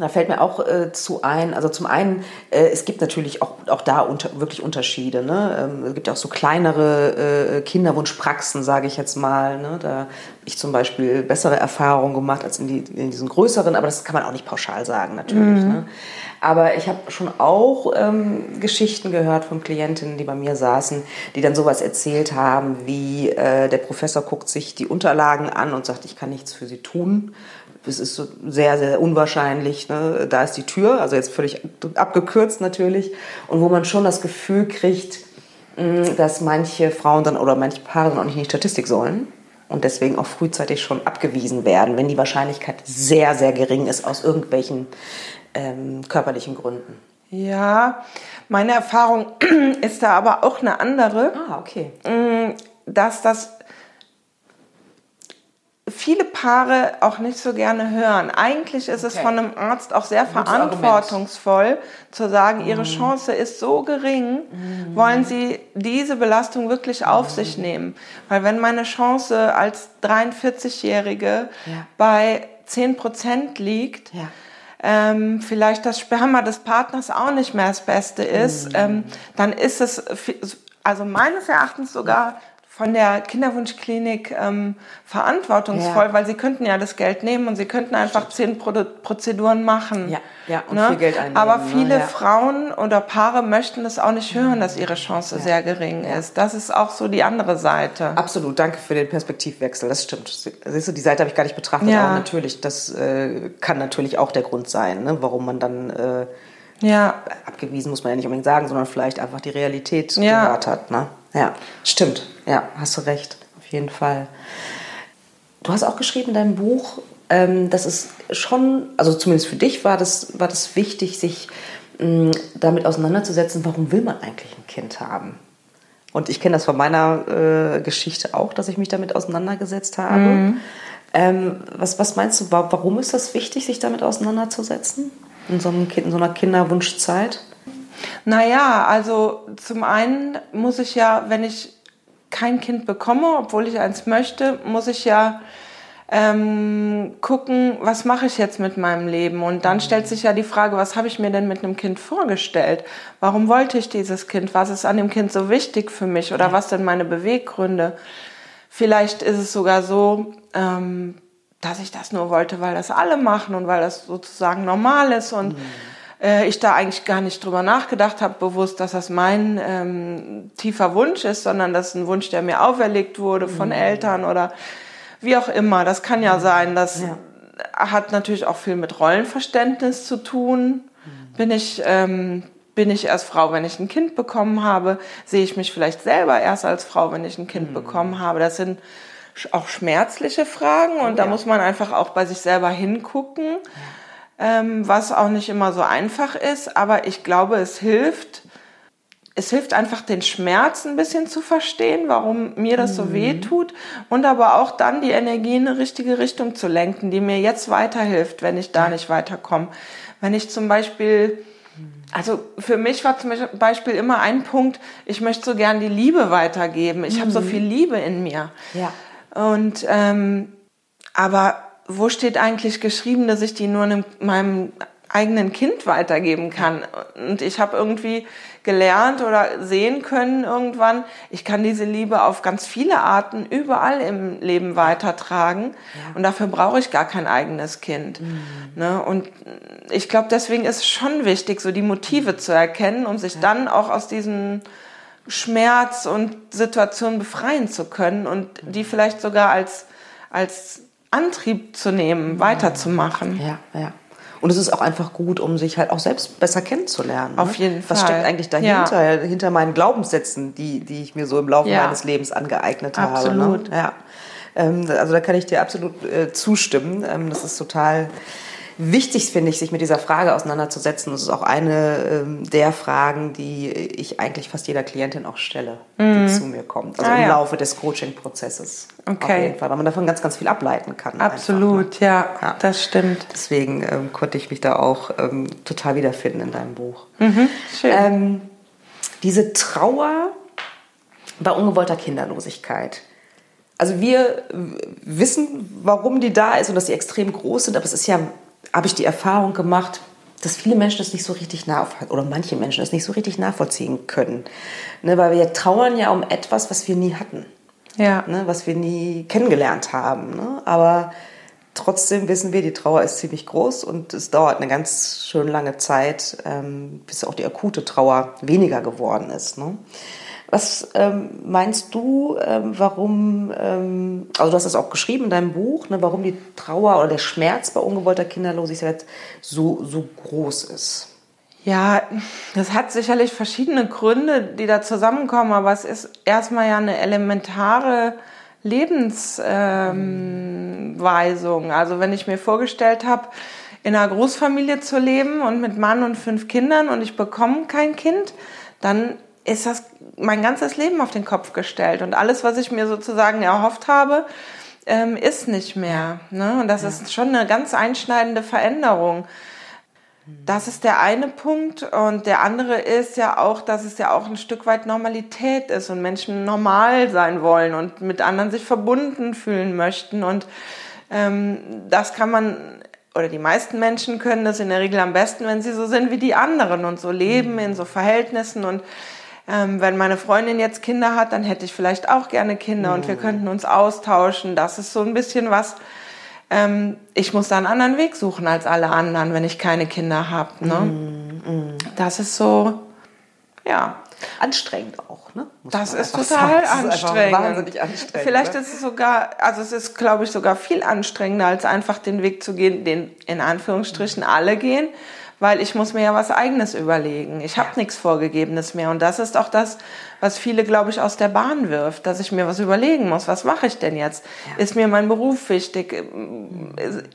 Da fällt mir auch äh, zu ein, also zum einen, äh, es gibt natürlich auch, auch da unter, wirklich Unterschiede. Ne? Ähm, es gibt ja auch so kleinere äh, Kinderwunschpraxen, sage ich jetzt mal. Ne? Da habe ich zum Beispiel bessere Erfahrungen gemacht als in, die, in diesen größeren, aber das kann man auch nicht pauschal sagen natürlich. Ne? Aber ich habe schon auch ähm, Geschichten gehört von Klientinnen, die bei mir saßen, die dann sowas erzählt haben, wie äh, der Professor guckt sich die Unterlagen an und sagt, ich kann nichts für sie tun. Das ist so sehr, sehr unwahrscheinlich. Ne? Da ist die Tür, also jetzt völlig abgekürzt natürlich. Und wo man schon das Gefühl kriegt, mh, dass manche Frauen dann oder manche Paare dann auch nicht in die Statistik sollen und deswegen auch frühzeitig schon abgewiesen werden, wenn die Wahrscheinlichkeit sehr, sehr gering ist aus irgendwelchen ähm, körperlichen Gründen. Ja, meine Erfahrung ist da aber auch eine andere. Ah, okay. dass das viele Paare auch nicht so gerne hören. Eigentlich ist es Okay. von einem Arzt auch sehr verantwortungsvoll zu sagen, Mhm. ihre Chance ist so gering, wollen sie diese Belastung wirklich auf Mhm. sich nehmen. Weil wenn meine Chance als 43-Jährige Ja. bei 10 Prozent liegt, Ja. ähm, vielleicht das Sperma des Partners auch nicht mehr das Beste ist, Mhm. ähm, dann ist es, also meines Erachtens sogar von der Kinderwunschklinik ähm, verantwortungsvoll, Ja. weil sie könnten ja das Geld nehmen und sie könnten einfach zehn Produ Prozeduren machen. Ja, ja, und viel Geld einnehmen, Aber ne, viele ja. Frauen oder Paare möchten das auch nicht hören, dass ihre Chance sehr gering ist. Das ist auch so die andere Seite. Absolut, danke für den Perspektivwechsel. Das stimmt. Siehst du, die Seite habe ich gar nicht betrachtet. Ja. Aber natürlich, das äh, kann natürlich auch der Grund sein, ne, warum man dann äh, Ja. abgewiesen, muss man ja nicht unbedingt sagen, sondern vielleicht einfach die Realität Ja. gehört hat. Ne? Ja, stimmt. Ja, hast du recht. Auf jeden Fall. Du hast auch geschrieben in deinem Buch, ähm, dass es schon, also zumindest für dich war das, war das wichtig, sich mh, damit auseinanderzusetzen, warum will man eigentlich ein Kind haben? Und ich kenne das von meiner äh, Geschichte auch, dass ich mich damit auseinandergesetzt habe. Ähm, was, was meinst du, wa- warum ist das wichtig, sich damit auseinanderzusetzen? In so, einem kind, in so einer Kinderwunschzeit? Naja, also zum einen muss ich ja, wenn ich kein Kind bekomme, obwohl ich eins möchte, muss ich ja ähm, gucken, was mache ich jetzt mit meinem Leben? Und dann stellt sich ja die Frage, was habe ich mir denn mit einem Kind vorgestellt? Warum wollte ich dieses Kind? Was ist an dem Kind so wichtig für mich? Oder was sind meine Beweggründe? Vielleicht ist es sogar so, ähm, dass ich das nur wollte, weil das alle machen und weil das sozusagen normal ist und äh, ich da eigentlich gar nicht drüber nachgedacht habe, bewusst, dass das mein ähm, tiefer Wunsch ist, sondern das ist ein Wunsch, der mir auferlegt wurde von Eltern oder wie auch immer. Das kann ja sein. Das hat natürlich auch viel mit Rollenverständnis zu tun. Bin ich ähm, bin ich erst Frau, wenn ich ein Kind bekommen habe? Sehe ich mich vielleicht selber erst als Frau, wenn ich ein Kind bekommen habe? Das sind auch schmerzliche Fragen und da ja. muss man einfach auch bei sich selber hingucken. Ähm, was auch nicht immer so einfach ist, aber ich glaube, es hilft, es hilft einfach den Schmerz ein bisschen zu verstehen, warum mir das so weh tut und aber auch dann die Energie in eine richtige Richtung zu lenken, die mir jetzt weiterhilft, wenn ich da nicht weiterkomme. Wenn ich zum Beispiel, also für mich war zum Beispiel immer ein Punkt, ich möchte so gern die Liebe weitergeben. Ich mhm. habe so viel Liebe in mir. Ja. Und ähm, aber wo steht eigentlich geschrieben, dass ich die nur einem, meinem eigenen Kind weitergeben kann? Und ich habe irgendwie gelernt oder sehen können irgendwann, ich kann diese Liebe auf ganz viele Arten überall im Leben weitertragen ja. und dafür brauche ich gar kein eigenes Kind. Mhm. Ne? Und ich glaube, deswegen ist es schon wichtig, so die Motive zu erkennen, um sich ja. dann auch aus diesem Schmerz und Situation befreien zu können und die vielleicht sogar als, als Antrieb zu nehmen, weiterzumachen. Ja, ja. Und es ist auch einfach gut, um sich halt auch selbst besser kennenzulernen. Auf ne? jeden Fall. Was steckt eigentlich dahinter, ja. hinter meinen Glaubenssätzen, die, die ich mir so im Laufe ja. meines Lebens angeeignet absolut. habe. Ne? Ja. Ähm, also da kann ich dir absolut äh, zustimmen. Ähm, das ist total wichtig, finde ich, sich mit dieser Frage auseinanderzusetzen. Das ist auch eine ähm, der Fragen, die ich eigentlich fast jeder Klientin auch stelle, mhm. die zu mir kommt. Also ah, im ja. Laufe des Coaching-Prozesses. Okay. Auf jeden Fall, weil man davon ganz, ganz viel ableiten kann. Absolut, einfach, ne? ja, ja, das stimmt. Deswegen ähm, konnte ich mich da auch ähm, total wiederfinden in deinem Buch. Mhm. Schön. Ähm, diese Trauer bei ungewollter Kinderlosigkeit. Also wir wissen, warum die da ist und dass sie extrem groß sind, aber es ist ja habe ich die Erfahrung gemacht, dass viele Menschen das nicht so richtig nachvollziehen oder manche Menschen das nicht so richtig nachvollziehen können. Ne, weil wir trauern ja um etwas, was wir nie hatten. Ja. Ne, was wir nie kennengelernt haben. Ne? Aber trotzdem wissen wir, die Trauer ist ziemlich groß und es dauert eine ganz schön lange Zeit, ähm, bis auch die akute Trauer weniger geworden ist. Ne? Was ähm, meinst du, ähm, warum, ähm, also du hast das auch geschrieben in deinem Buch, ne, warum die Trauer oder der Schmerz bei ungewollter Kinderlosigkeit so, so groß ist? Ja, das hat sicherlich verschiedene Gründe, die da zusammenkommen, aber es ist erstmal ja eine elementare Lebensweisung. Also wenn ich mir vorgestellt habe, in einer Großfamilie zu leben und mit Mann und fünf Kindern und ich bekomme kein Kind, dann ist das mein ganzes Leben auf den Kopf gestellt. Und alles, was ich mir sozusagen erhofft habe, ähm, ist nicht mehr. Ne? Und das ja. ist schon eine ganz einschneidende Veränderung. Das ist der eine Punkt. Und der andere ist ja auch, dass es ja auch ein Stück weit Normalität ist und Menschen normal sein wollen und mit anderen sich verbunden fühlen möchten. Und ähm, das kann man, oder die meisten Menschen können das in der Regel am besten, wenn sie so sind wie die anderen und so leben in so Verhältnissen und ähm, wenn meine Freundin jetzt Kinder hat, dann hätte ich vielleicht auch gerne Kinder mhm. und wir mhm. könnten uns austauschen. Das ist so ein bisschen was. Ähm, ich muss da einen anderen Weg suchen als alle anderen, wenn ich keine Kinder habe. Ne? Mhm. Mhm. Das ist so, ja. Anstrengend auch, ne? Muss das ist total sagen. anstrengend. Das ist wahnsinnig anstrengend. Vielleicht ne? ist es sogar, also es ist, glaube ich, sogar viel anstrengender, als einfach den Weg zu gehen, den in Anführungsstrichen alle gehen weil ich muss mir ja was Eigenes überlegen. Ich habe ja. nichts Vorgegebenes mehr. Und das ist auch das, was viele, glaube ich, aus der Bahn wirft, dass ich mir was überlegen muss. Was mache ich denn jetzt? Ja. Ist mir mein Beruf wichtig?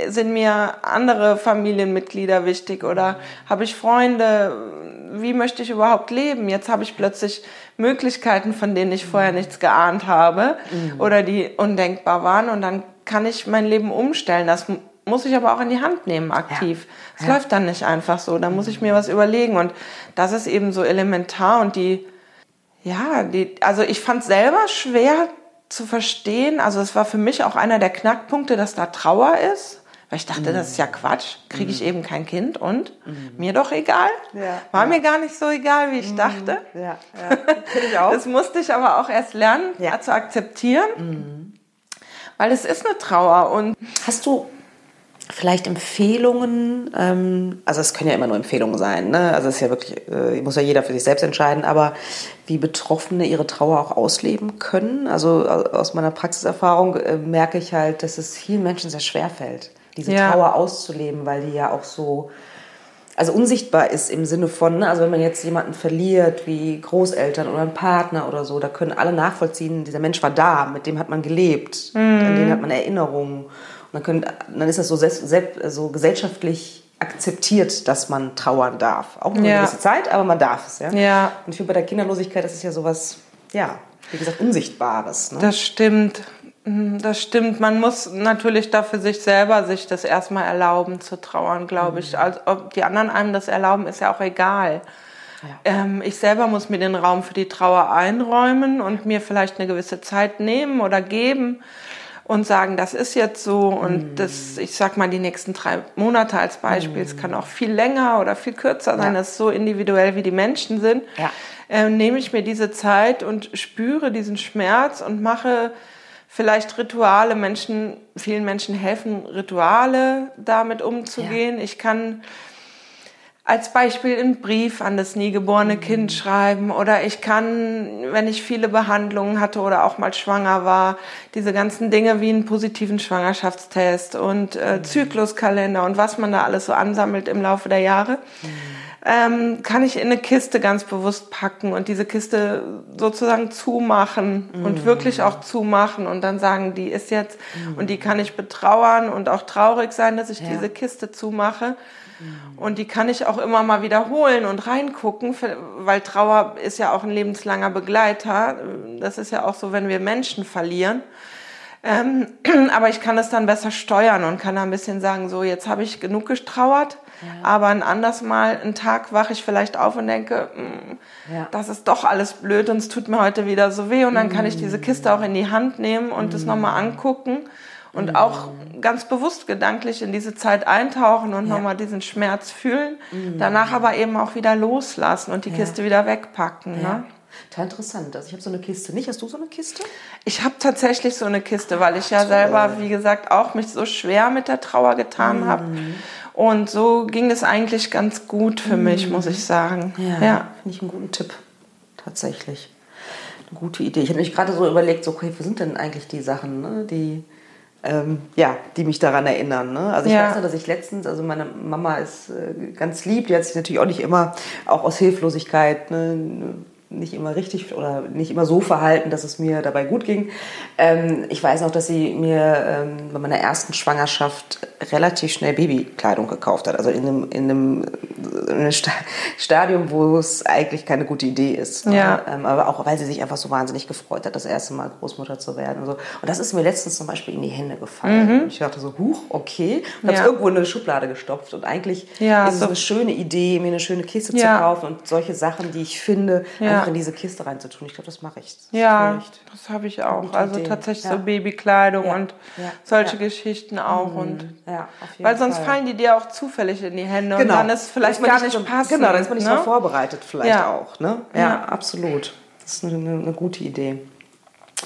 Sind mir andere Familienmitglieder wichtig? Oder mhm. habe ich Freunde? Wie möchte ich überhaupt leben? Jetzt habe ich plötzlich Möglichkeiten, von denen ich vorher mhm. nichts geahnt habe mhm. oder die undenkbar waren. Und dann kann ich mein Leben umstellen. Das muss ich aber auch in die Hand nehmen, aktiv. Es ja. läuft dann nicht einfach so. Da muss ich mir was überlegen. Und das ist eben so elementar. Und die, ja, die, also ich fand selber schwer zu verstehen. Also es war für mich auch einer der Knackpunkte, dass da Trauer ist. Weil ich dachte, mhm. das ist ja Quatsch. Kriege ich mhm. eben kein Kind und mhm. mir doch egal. Ja, war ja. mir gar nicht so egal, wie ich mhm. dachte. Ja, ja. Ich auch. Das musste ich aber auch erst lernen, ja. zu akzeptieren. Mhm. Weil es ist eine Trauer. Und hast du Vielleicht Empfehlungen, ähm, also es können ja immer nur Empfehlungen sein, ne? also es ist ja wirklich, äh, muss ja jeder für sich selbst entscheiden, aber wie Betroffene ihre Trauer auch ausleben können. Also aus meiner Praxiserfahrung äh, merke ich halt, dass es vielen Menschen sehr schwer fällt, diese ja. Trauer auszuleben, weil die ja auch so, also unsichtbar ist im Sinne von, ne? also wenn man jetzt jemanden verliert, wie Großeltern oder einen Partner oder so, da können alle nachvollziehen, dieser Mensch war da, mit dem hat man gelebt, mhm. an den hat man Erinnerungen dann, können, dann ist das so, selbst, so gesellschaftlich akzeptiert, dass man trauern darf. Auch nur eine Ja. gewisse Zeit, aber man darf es. Ja? Ja. Und ich finde, bei der Kinderlosigkeit, das ist ja sowas, ja, wie gesagt, Unsichtbares. Ne? Das stimmt. Mm, Das stimmt. Man muss natürlich da für sich selber sich das erstmal erlauben zu trauern, glaube ich. Also, ob die anderen einem das erlauben, ist ja auch egal. Ähm, ich selber muss mir den Raum für die Trauer einräumen und mir vielleicht eine gewisse Zeit nehmen oder geben und sagen, das ist jetzt so und das, ich sag mal, die nächsten drei Monate als Beispiel, es kann auch viel länger oder viel kürzer sein, Ja. das ist so individuell, wie die Menschen sind, Ja. ähm, nehme ich mir diese Zeit und spüre diesen Schmerz und mache vielleicht Rituale. Menschen, vielen Menschen helfen Rituale, damit umzugehen. Ich kann als Beispiel einen Brief an das nie geborene Kind schreiben oder ich kann, wenn ich viele Behandlungen hatte oder auch mal schwanger war, diese ganzen Dinge wie einen positiven Schwangerschaftstest und äh, Zykluskalender und was man da alles so ansammelt im Laufe der Jahre, ähm, kann ich in eine Kiste ganz bewusst packen und diese Kiste sozusagen zumachen und wirklich auch zumachen und dann sagen, die ist jetzt und die kann ich betrauern und auch traurig sein, dass ich Ja. diese Kiste zumache. Und die kann ich auch immer mal wiederholen und reingucken, weil Trauer ist ja auch ein lebenslanger Begleiter. Das ist ja auch so, wenn wir Menschen verlieren. Ähm, aber ich kann es dann besser steuern und kann da ein bisschen sagen, so jetzt habe ich genug aber ein anderes Mal, einen Tag wache ich vielleicht auf und denke, mm, Ja. das ist doch alles blöd und es tut mir heute wieder so weh und dann kann ich diese Kiste auch in die Hand nehmen und es nochmal angucken und auch ganz bewusst gedanklich in diese Zeit eintauchen und nochmal diesen Schmerz fühlen, danach aber eben auch wieder loslassen und die Kiste wieder wegpacken. Ja. Ne? Total interessant. Also ich habe so eine Kiste nicht. Hast du so eine Kiste? Ich habe tatsächlich so eine Kiste, weil ich ja selber, wie gesagt, auch mich so schwer mit der Trauer getan habe. Und so ging es eigentlich ganz gut für mich, muss ich sagen. Ja. Finde ich einen guten Tipp. Tatsächlich. Eine gute Idee. Ich habe mich gerade so überlegt, so, okay, wo sind denn eigentlich die Sachen, ne, die, ähm, ja, die mich daran erinnern. Ne? Also ich Ja. weiß noch, dass ich letztens, also meine Mama ist äh, ganz lieb, die hat sich natürlich auch nicht immer, auch aus Hilflosigkeit, ne, nicht immer richtig oder nicht immer so verhalten, dass es mir dabei gut ging. Ähm, ich weiß noch, dass sie mir ähm, bei meiner ersten Schwangerschaft relativ schnell Babykleidung gekauft hat. Also in einem, in einem, in einem Sta- Stadium, wo es eigentlich keine gute Idee ist. Ja. Ähm, aber auch, weil sie sich einfach so wahnsinnig gefreut hat, das erste Mal Großmutter zu werden. Und, so. und das ist mir letztens zum Beispiel in die Hände gefallen. Und ich dachte so, huch, okay. Und habe es Mhm. Irgendwo in eine Schublade gestopft. Und eigentlich Ja, ist es so- eine schöne Idee, mir eine schöne Kiste zu kaufen und solche Sachen, die ich finde. Einfach in diese Kiste reinzutun. Ich glaube, das mache ich. Das Ja, das habe ich auch. Also Idee. tatsächlich Ja. so Babykleidung Ja. und Ja. solche. Geschichten auch. Und auf jeden weil sonst Fall. fallen die dir auch zufällig in die Hände Genau. und dann ist vielleicht gar nicht so, passend. Genau, da ist man nicht ne? so vorbereitet vielleicht Ja. auch. Ne? Ja, Ja. absolut. Das ist eine, eine gute Idee.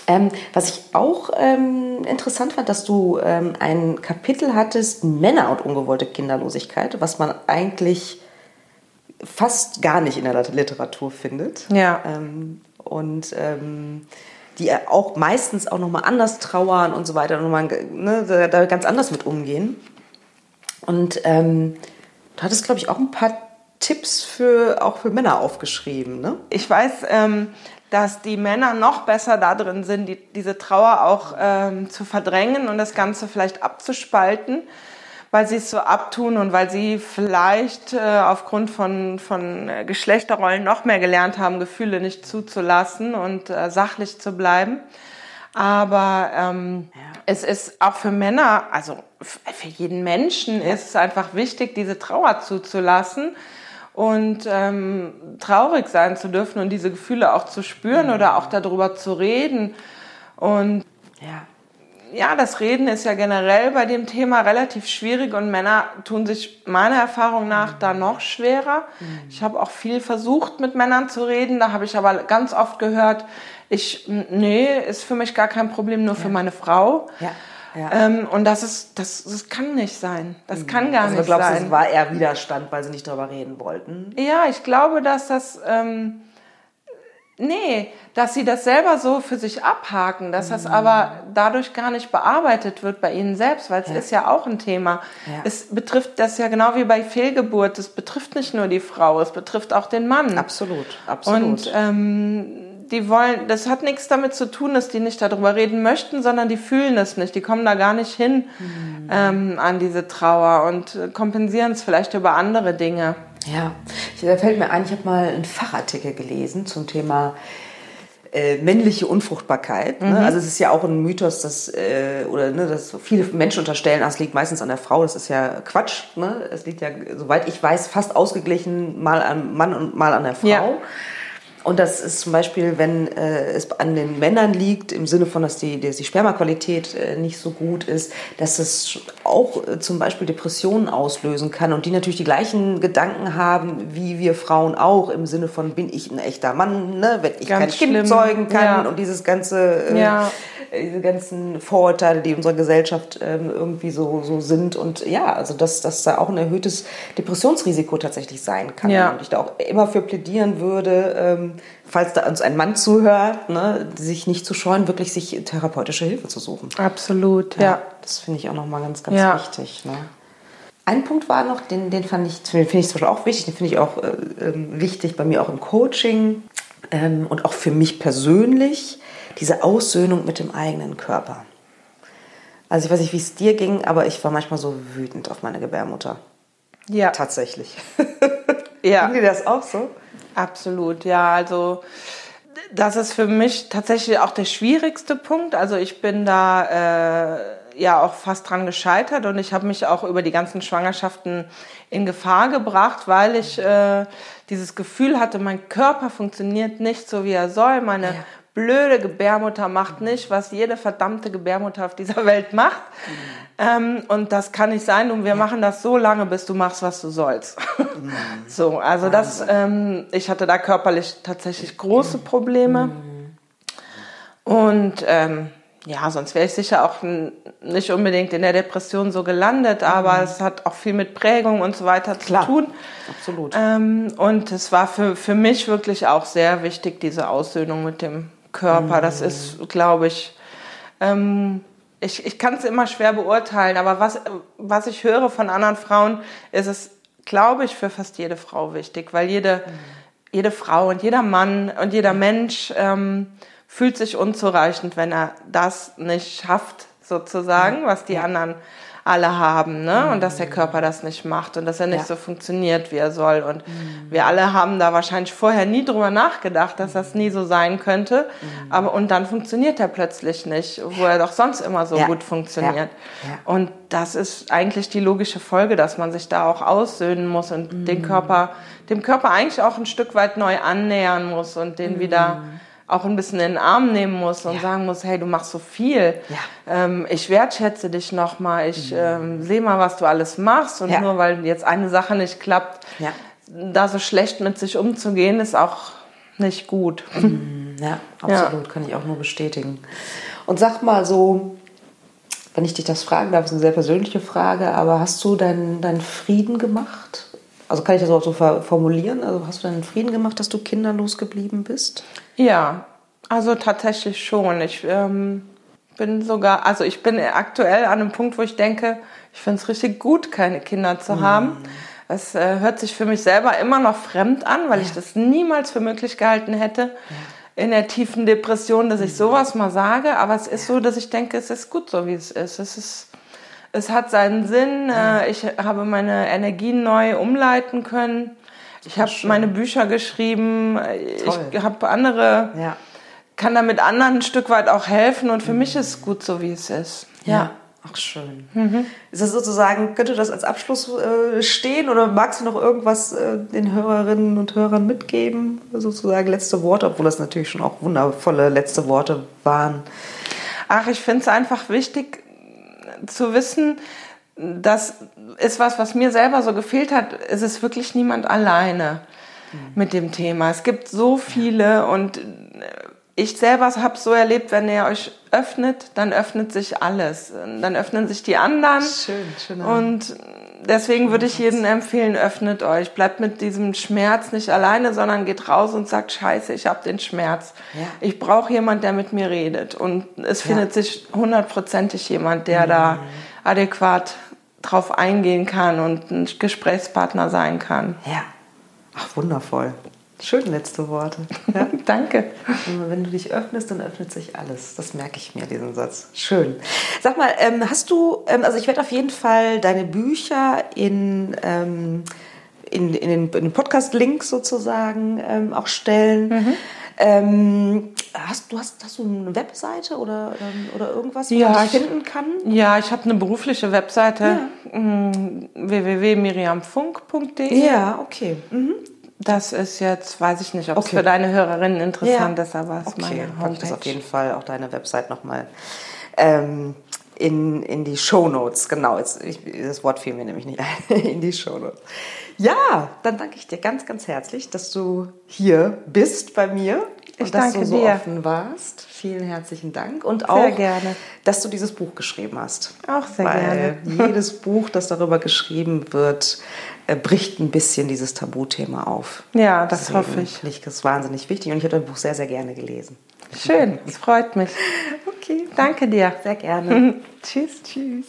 Ähm, was ich auch ähm, interessant fand, dass du ähm, ein Kapitel hattest, Männer und ungewollte Kinderlosigkeit, was man eigentlich fast gar nicht in der Literatur findet. Ja. Ähm, und ähm, die auch meistens auch nochmal anders trauern und so weiter und nochmal, ne, da, da ganz anders mit umgehen. Und ähm, du hattest, glaube ich, auch ein paar Tipps für auch für Männer aufgeschrieben, ne? Ich weiß, ähm, dass die Männer noch besser da drin sind, die, diese Trauer auch ähm, zu verdrängen und das Ganze vielleicht abzuspalten, weil sie es so abtun und weil sie vielleicht äh, aufgrund von, von Geschlechterrollen noch mehr gelernt haben, Gefühle nicht zuzulassen und äh, sachlich zu bleiben. Aber ähm, es ist auch für Männer, also für jeden Menschen ist es einfach wichtig, diese Trauer zuzulassen und ähm, traurig sein zu dürfen und diese Gefühle auch zu spüren oder auch darüber zu reden. Und Ja. Ja, das Reden ist ja generell bei dem Thema relativ schwierig und Männer tun sich meiner Erfahrung nach da noch schwerer. Ich habe auch viel versucht, mit Männern zu reden. Da habe ich aber ganz oft gehört, ich, nee, ist für mich gar kein Problem, nur für meine Frau. Ja. ja. Ähm, und das ist, das, das kann nicht sein. Das kann gar also du nicht glaubst, sein. es war eher Widerstand, weil sie nicht darüber reden wollten. Ja, ich glaube, dass das, ähm, nee, dass sie das selber so für sich abhaken, dass das aber dadurch gar nicht bearbeitet wird bei ihnen selbst, weil es ist ja auch ein Thema. Ja. Es betrifft das ja genau wie bei Fehlgeburt, es betrifft nicht nur die Frau, es betrifft auch den Mann. Absolut, absolut. Und ähm, die wollen, das hat nichts damit zu tun, dass die nicht darüber reden möchten, sondern die fühlen es nicht. Die kommen da gar nicht hin mhm. ähm, an diese Trauer und kompensieren es vielleicht über andere Dinge. Ja, da fällt mir ein, ich habe mal einen Fachartikel gelesen zum Thema äh, männliche Unfruchtbarkeit. Ne? Mhm. Also es ist ja auch ein Mythos, dass, äh, oder, ne, dass viele Menschen unterstellen, ah, es liegt meistens an der Frau. Das ist ja Quatsch. Ne? Es liegt ja, soweit ich weiß, fast ausgeglichen mal am Mann und mal an der Frau. Ja. Und das ist zum Beispiel, wenn äh, es an den Männern liegt, im Sinne von, dass die, die Spermaqualität äh, nicht so gut ist, dass es auch äh, zum Beispiel Depressionen auslösen kann und die natürlich die gleichen Gedanken haben, wie wir Frauen auch, im Sinne von, bin ich ein echter Mann, ne? wenn ich Ganz kein schlimm. Kind zeugen kann ja. und dieses ganze äh, ja diese ganzen Vorurteile, die in unserer Gesellschaft ähm, irgendwie so, so sind. Und ja, also dass, dass da auch ein erhöhtes Depressionsrisiko tatsächlich sein kann. Ja. Und ich da auch immer für plädieren würde, ähm, falls da uns ein Mann zuhört, ne, sich nicht zu scheuen, wirklich sich therapeutische Hilfe zu suchen. Absolut, ja. ja. Das finde ich auch nochmal ganz, ganz ja. wichtig. Ne? Ein Punkt war noch, den, den fand ich, finde ich zum Beispiel auch wichtig, den finde ich auch äh, ähm, wichtig bei mir auch im Coaching ähm, und auch für mich persönlich diese Aussöhnung mit dem eigenen Körper. Also ich weiß nicht, wie es dir ging, aber ich war manchmal so wütend auf meine Gebärmutter. Ja. Tatsächlich. ja. Ging dir das auch so? Absolut, ja. Also das ist für mich tatsächlich auch der schwierigste Punkt. Also ich bin da äh, ja auch fast dran gescheitert und ich habe mich auch über die ganzen Schwangerschaften in Gefahr gebracht, weil ich äh, dieses Gefühl hatte, mein Körper funktioniert nicht so, wie er soll. Meine ja blöde Gebärmutter macht nicht, was jede verdammte Gebärmutter auf dieser Welt macht. Mhm. Ähm, und das kann nicht sein. Und wir ja. machen das so lange, bis du machst, was du sollst. Mhm. so, also das, ähm, ich hatte da körperlich tatsächlich große. Probleme. Mhm. Und ähm, ja, sonst wäre ich sicher auch nicht unbedingt in der Depression so gelandet, aber mhm. es hat auch viel mit Prägung und so weiter Klar. zu tun. Absolut. Ähm, und es war für, für mich wirklich auch sehr wichtig, diese Aussöhnung mit dem Körper. Das ist, glaube ich, ähm, ich, ich kann es immer schwer beurteilen, aber was, was ich höre von anderen Frauen, ist es, glaube ich, für fast jede Frau wichtig, weil jede, mhm. jede Frau und jeder Mann und jeder Mensch ähm, fühlt sich unzureichend, wenn er das nicht schafft, sozusagen, was die anderen alle haben, ne? Mhm. Und dass der Körper das nicht macht und dass er nicht ja. so funktioniert, wie er soll. Und mhm. wir alle haben da wahrscheinlich vorher nie drüber nachgedacht, dass das nie so sein könnte. Mhm. Aber und dann funktioniert er plötzlich nicht, wo er doch sonst immer so ja. gut funktioniert. Ja. Und das ist eigentlich die logische Folge, dass man sich da auch aussöhnen muss und den mhm. Körper, dem Körper eigentlich auch ein Stück weit neu annähern muss und den wieder mhm auch ein bisschen in den Arm nehmen muss und ja. sagen muss, hey, du machst so viel. Ja. Ähm, ich wertschätze dich nochmal. Ich mhm. ähm, sehe mal, was du alles machst. Und ja. nur weil jetzt eine Sache nicht klappt, da so schlecht mit sich umzugehen, ist auch nicht gut. Mhm. Ja, absolut. Kann ich auch nur bestätigen. Und sag mal so, wenn ich dich das fragen darf, ist eine sehr persönliche Frage, aber hast du deinen dein Frieden gemacht? Also kann ich das auch so formulieren? Also hast du deinen Frieden gemacht, dass du kinderlos geblieben bist? Ja, also tatsächlich schon. Ich ähm, bin sogar, also ich bin aktuell an einem Punkt, wo ich denke, ich finde es richtig gut, keine Kinder zu mhm. haben. Es äh, hört sich für mich selber immer noch fremd an, weil ja. ich das niemals für möglich gehalten hätte. Ja. In der tiefen Depression, dass ich mhm. sowas mal sage, aber es ist so, dass ich denke, es ist gut so, wie es ist. Es ist es hat seinen Sinn. Äh, ich habe meine Energien neu umleiten können. Ich habe meine Bücher geschrieben. Toll. Ich habe andere, ja. kann damit anderen ein Stück weit auch helfen. Und für mhm. mich ist es gut so, wie es ist. Ja. ja. Ach, schön. Mhm. Ist das sozusagen, könnte das als Abschluss äh, stehen oder magst du noch irgendwas äh, den Hörerinnen und Hörern mitgeben? Sozusagen letzte Worte, obwohl das natürlich schon auch wundervolle letzte Worte waren. Ach, ich finde es einfach wichtig, zu wissen, das ist was, was mir selber so gefehlt hat. Es ist wirklich niemand alleine mhm. mit dem Thema. Es gibt so viele und ich selber habe es so erlebt, wenn ihr euch öffnet, dann öffnet sich alles. Dann öffnen sich die anderen. Schön, schön. Und deswegen würde ich jedem empfehlen, öffnet euch. Bleibt mit diesem Schmerz nicht alleine, sondern geht raus und sagt, scheiße, ich habe den Schmerz. Ja. Ich brauche jemand, der mit mir redet. Und es ja. findet sich hundertprozentig jemand, der mhm. da adäquat drauf eingehen kann und ein Gesprächspartner sein kann. Ja. Ach, wundervoll. Schön letzte Worte. Ja? Danke. Wenn du dich öffnest, dann öffnet sich alles. Das merke ich mir, diesen Satz. Schön. Sag mal, ähm, hast du, ähm, also ich werde auf jeden Fall deine Bücher in, ähm, in, in, den, den Podcast-Link sozusagen auch stellen. Mhm. Ähm, hast, du hast, hast du eine Webseite oder, oder irgendwas, wo ja, man dich finden kann? Ja, ich habe eine berufliche Webseite Ja. mm, www.miriamfunk.de. Ja, okay. Mhm. Das ist jetzt, weiß ich nicht, ob es Okay. für deine Hörerinnen interessant Ja. ist, aber es ist Okay, meine pack ich das auf Homepage. jeden Fall auch deine Website nochmal ähm, in, in die Shownotes. Genau, jetzt, ich, das Wort fiel mir nämlich nicht ein. in die Shownotes. Ja, dann danke ich dir ganz, ganz herzlich, dass du hier bist bei mir. Ich und dass du so dir. offen warst. Vielen herzlichen Dank. Und auch, gerne. dass du dieses Buch geschrieben hast. Auch sehr Weil gerne. jedes Buch, das darüber geschrieben wird, bricht ein bisschen dieses Tabuthema auf. Ja, das Deswegen hoffe ich. finde ich das wahnsinnig wichtig und ich habe dein Buch sehr, sehr gerne gelesen. Schön, es freut mich. Okay, Danke dir. sehr gerne. Tschüss. Tschüss.